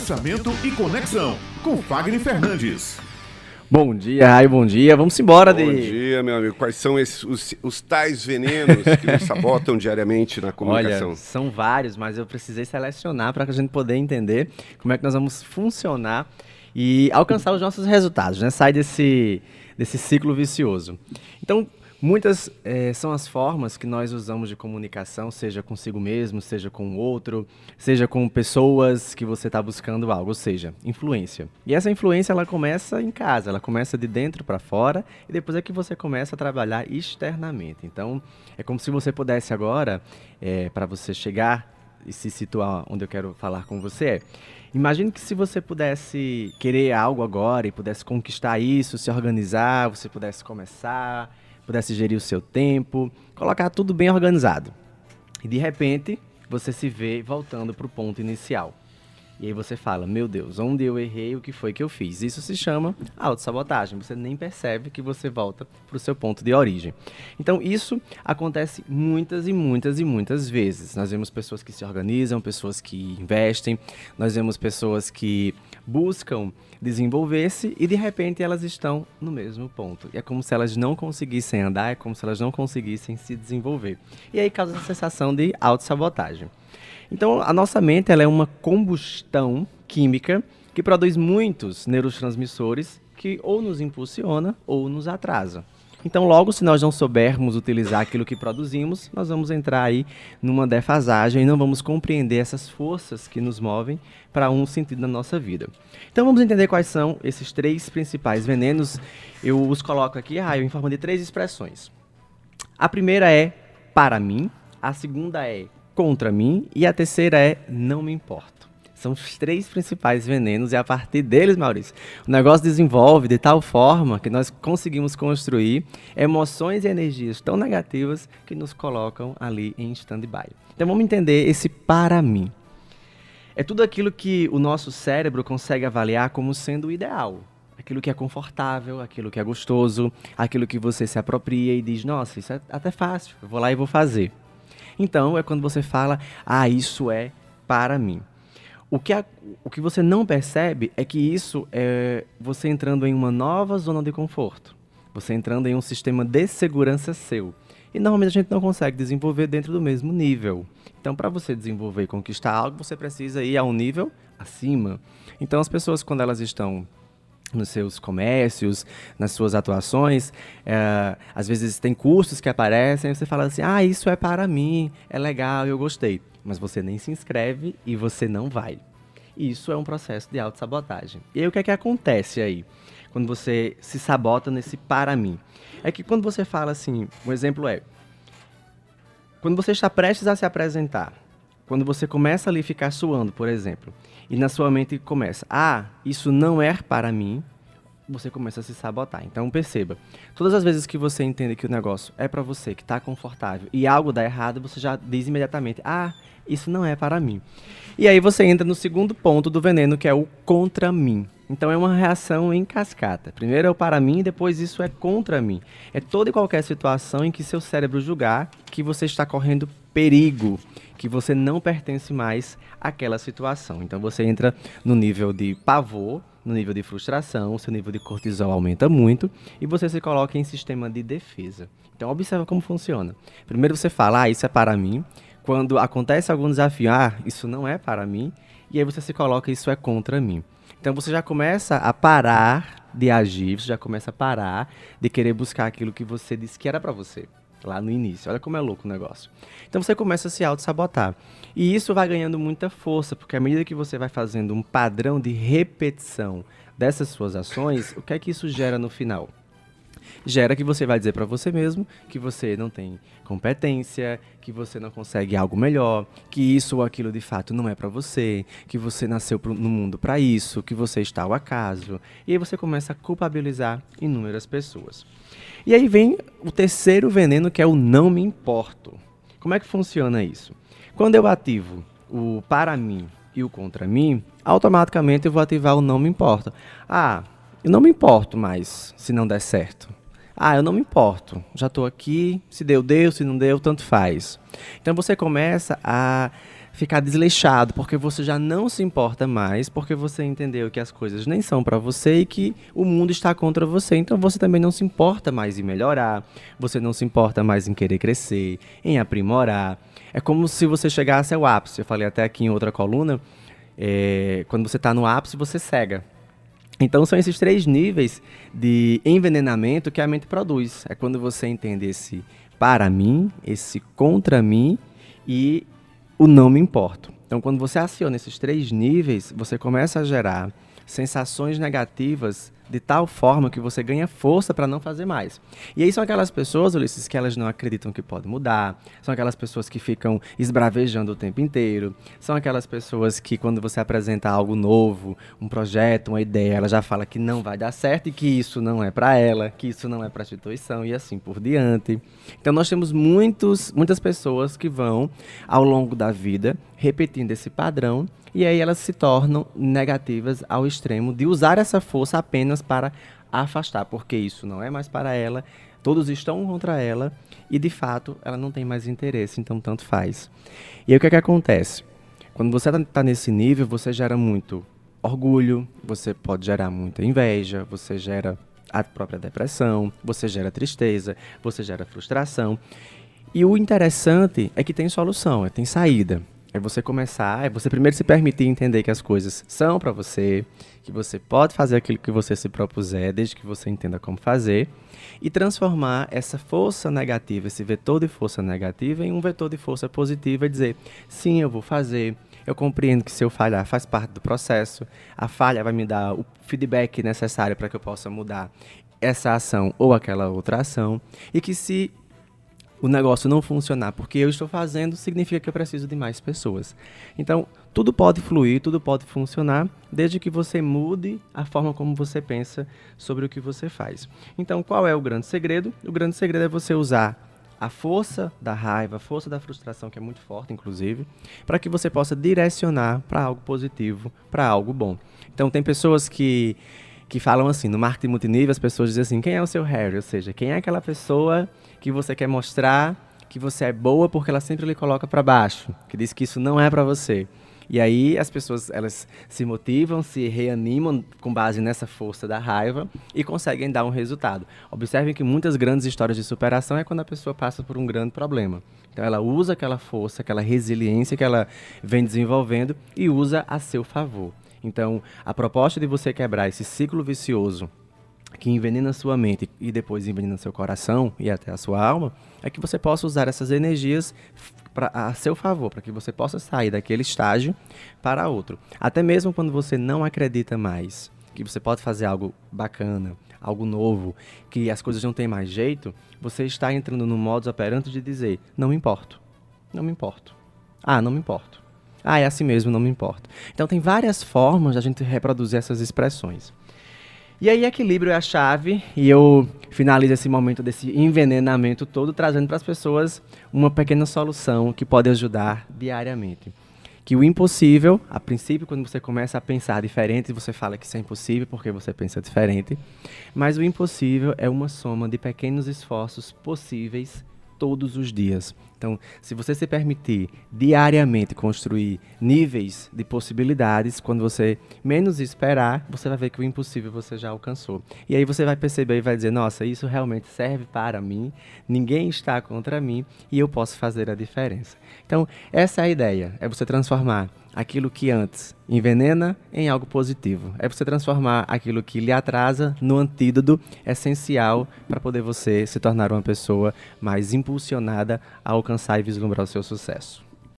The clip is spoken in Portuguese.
Pensamento e Conexão, com Fagner Fernandes. Bom dia, ai, bom dia. Vamos embora, Bom de. dia, meu amigo. Quais são esses, os, os tais venenos que nos sabotam diariamente na comunicação? Olha, são vários, mas eu precisei selecionar para a gente poder entender como é que nós vamos funcionar e alcançar os nossos resultados, né? Sair desse, desse ciclo vicioso. Então, Muitas eh, são as formas que nós usamos de comunicação, seja consigo mesmo, seja com o outro, seja com pessoas que você está buscando algo, ou seja, influência. E essa influência ela começa em casa, ela começa de dentro para fora e depois é que você começa a trabalhar externamente. Então, é como se você pudesse agora, eh, para você chegar e se situar onde eu quero falar com você é. Imagine que se você pudesse querer algo agora e pudesse conquistar isso, se organizar, você pudesse começar pudesse gerir o seu tempo, colocar tudo bem organizado. E de repente, você se vê voltando para o ponto inicial. E aí você fala, meu Deus, onde eu errei, o que foi que eu fiz? Isso se chama autossabotagem. Você nem percebe que você volta para o seu ponto de origem. Então isso acontece muitas e muitas e muitas vezes. Nós vemos pessoas que se organizam, pessoas que investem, nós vemos pessoas que buscam desenvolver-se e de repente elas estão no mesmo ponto. E é como se elas não conseguissem andar, é como se elas não conseguissem se desenvolver. E aí causa essa sensação de autossabotagem. Então, a nossa mente ela é uma combustão química que produz muitos neurotransmissores que ou nos impulsiona ou nos atrasa. Então, logo, se nós não soubermos utilizar aquilo que produzimos, nós vamos entrar aí numa defasagem e não vamos compreender essas forças que nos movem para um sentido na nossa vida. Então, vamos entender quais são esses três principais venenos. Eu os coloco aqui, Raio, em forma de três expressões. A primeira é para mim, a segunda é contra mim e a terceira é não me importo. São os três principais venenos e a partir deles, Maurício, o negócio desenvolve de tal forma que nós conseguimos construir emoções e energias tão negativas que nos colocam ali em stand-by. Então vamos entender esse para mim. É tudo aquilo que o nosso cérebro consegue avaliar como sendo o ideal. Aquilo que é confortável, aquilo que é gostoso, aquilo que você se apropria e diz: Nossa, isso é até fácil, eu vou lá e vou fazer. Então é quando você fala, ah, isso é para mim. O que, a, o que você não percebe é que isso é você entrando em uma nova zona de conforto. Você entrando em um sistema de segurança seu. E normalmente a gente não consegue desenvolver dentro do mesmo nível. Então, para você desenvolver e conquistar algo, você precisa ir a um nível acima. Então, as pessoas, quando elas estão nos seus comércios, nas suas atuações. É, às vezes tem cursos que aparecem e você fala assim: ah, isso é para mim, é legal, eu gostei. Mas você nem se inscreve e você não vai. Isso é um processo de autossabotagem. E aí o que é que acontece aí? Quando você se sabota nesse para mim? É que quando você fala assim, um exemplo é. Quando você está prestes a se apresentar, quando você começa ali a ficar suando, por exemplo, e na sua mente começa, ah, isso não é para mim, você começa a se sabotar. Então perceba, todas as vezes que você entende que o negócio é para você, que está confortável e algo dá errado, você já diz imediatamente, ah, isso não é para mim. E aí você entra no segundo ponto do veneno, que é o contra mim. Então é uma reação em cascata. Primeiro é o para mim, depois isso é contra mim. É toda e qualquer situação em que seu cérebro julgar que você está correndo perigo, que você não pertence mais àquela situação. Então você entra no nível de pavor, no nível de frustração, seu nível de cortisol aumenta muito e você se coloca em sistema de defesa. Então observa como funciona. Primeiro você fala, ah, isso é para mim. Quando acontece algum desafio, ah, isso não é para mim. E aí você se coloca, isso é contra mim. Então você já começa a parar de agir, você já começa a parar de querer buscar aquilo que você disse que era para você lá no início. Olha como é louco o negócio. Então você começa a se auto-sabotar. E isso vai ganhando muita força, porque à medida que você vai fazendo um padrão de repetição dessas suas ações, o que é que isso gera no final? Gera que você vai dizer para você mesmo que você não tem competência, que você não consegue algo melhor, que isso ou aquilo de fato não é para você, que você nasceu no mundo para isso, que você está ao acaso. E aí você começa a culpabilizar inúmeras pessoas. E aí vem o terceiro veneno que é o não me importo. Como é que funciona isso? Quando eu ativo o para mim e o contra mim, automaticamente eu vou ativar o não me importa. Ah, eu não me importo mais se não der certo. Ah, eu não me importo. Já estou aqui, se deu, deu, se não deu, tanto faz. Então você começa a ficar desleixado, porque você já não se importa mais, porque você entendeu que as coisas nem são para você e que o mundo está contra você. Então você também não se importa mais em melhorar, você não se importa mais em querer crescer, em aprimorar. É como se você chegasse ao ápice. Eu falei até aqui em outra coluna, é, quando você está no ápice, você cega. Então são esses três níveis de envenenamento que a mente produz. É quando você entende esse para mim, esse contra mim e o não me importo. Então, quando você aciona esses três níveis, você começa a gerar sensações negativas de tal forma que você ganha força para não fazer mais. E aí são aquelas pessoas, Ulisses, que elas não acreditam que pode mudar, são aquelas pessoas que ficam esbravejando o tempo inteiro, são aquelas pessoas que quando você apresenta algo novo, um projeto, uma ideia, ela já fala que não vai dar certo e que isso não é para ela, que isso não é para a instituição e assim por diante. Então nós temos muitos, muitas pessoas que vão ao longo da vida repetindo esse padrão e aí elas se tornam negativas ao extremo de usar essa força apenas para afastar, porque isso não é mais para ela, todos estão contra ela e de fato ela não tem mais interesse, então tanto faz. E aí o que, é que acontece? Quando você está tá nesse nível, você gera muito orgulho, você pode gerar muita inveja, você gera a própria depressão, você gera tristeza, você gera frustração. E o interessante é que tem solução, é tem saída. É você começar, é você primeiro se permitir entender que as coisas são para você, que você pode fazer aquilo que você se propuser, desde que você entenda como fazer, e transformar essa força negativa, esse vetor de força negativa, em um vetor de força positiva e dizer: sim, eu vou fazer. Eu compreendo que se eu falhar faz parte do processo. A falha vai me dar o feedback necessário para que eu possa mudar essa ação ou aquela outra ação. E que se o negócio não funcionar porque eu estou fazendo, significa que eu preciso de mais pessoas. Então, tudo pode fluir, tudo pode funcionar, desde que você mude a forma como você pensa sobre o que você faz. Então, qual é o grande segredo? O grande segredo é você usar a força da raiva, a força da frustração, que é muito forte, inclusive, para que você possa direcionar para algo positivo, para algo bom. Então, tem pessoas que que falam assim, no marketing multinível, as pessoas dizem assim, quem é o seu Harry? Ou seja, quem é aquela pessoa que você quer mostrar que você é boa porque ela sempre lhe coloca para baixo, que diz que isso não é para você. E aí as pessoas elas se motivam, se reanimam com base nessa força da raiva e conseguem dar um resultado. Observem que muitas grandes histórias de superação é quando a pessoa passa por um grande problema. Então ela usa aquela força, aquela resiliência que ela vem desenvolvendo e usa a seu favor. Então, a proposta de você quebrar esse ciclo vicioso que envenena sua mente e depois envenena seu coração e até a sua alma, é que você possa usar essas energias pra, a seu favor, para que você possa sair daquele estágio para outro. Até mesmo quando você não acredita mais que você pode fazer algo bacana, algo novo, que as coisas não têm mais jeito, você está entrando no modo operante de dizer: não me importo, não me importo, ah, não me importo. Ah, é assim mesmo, não me importo. Então tem várias formas de a gente reproduzir essas expressões. E aí, equilíbrio é a chave, e eu finalizo esse momento desse envenenamento todo trazendo para as pessoas uma pequena solução que pode ajudar diariamente. Que o impossível, a princípio, quando você começa a pensar diferente, você fala que isso é impossível porque você pensa diferente, mas o impossível é uma soma de pequenos esforços possíveis todos os dias. Então, se você se permitir diariamente construir níveis de possibilidades, quando você menos esperar, você vai ver que o impossível você já alcançou. E aí você vai perceber e vai dizer: nossa, isso realmente serve para mim, ninguém está contra mim e eu posso fazer a diferença. Então, essa é a ideia: é você transformar aquilo que antes envenena em algo positivo. É você transformar aquilo que lhe atrasa no antídoto essencial para poder você se tornar uma pessoa mais impulsionada a alcançar e vislumbrar o seu sucesso.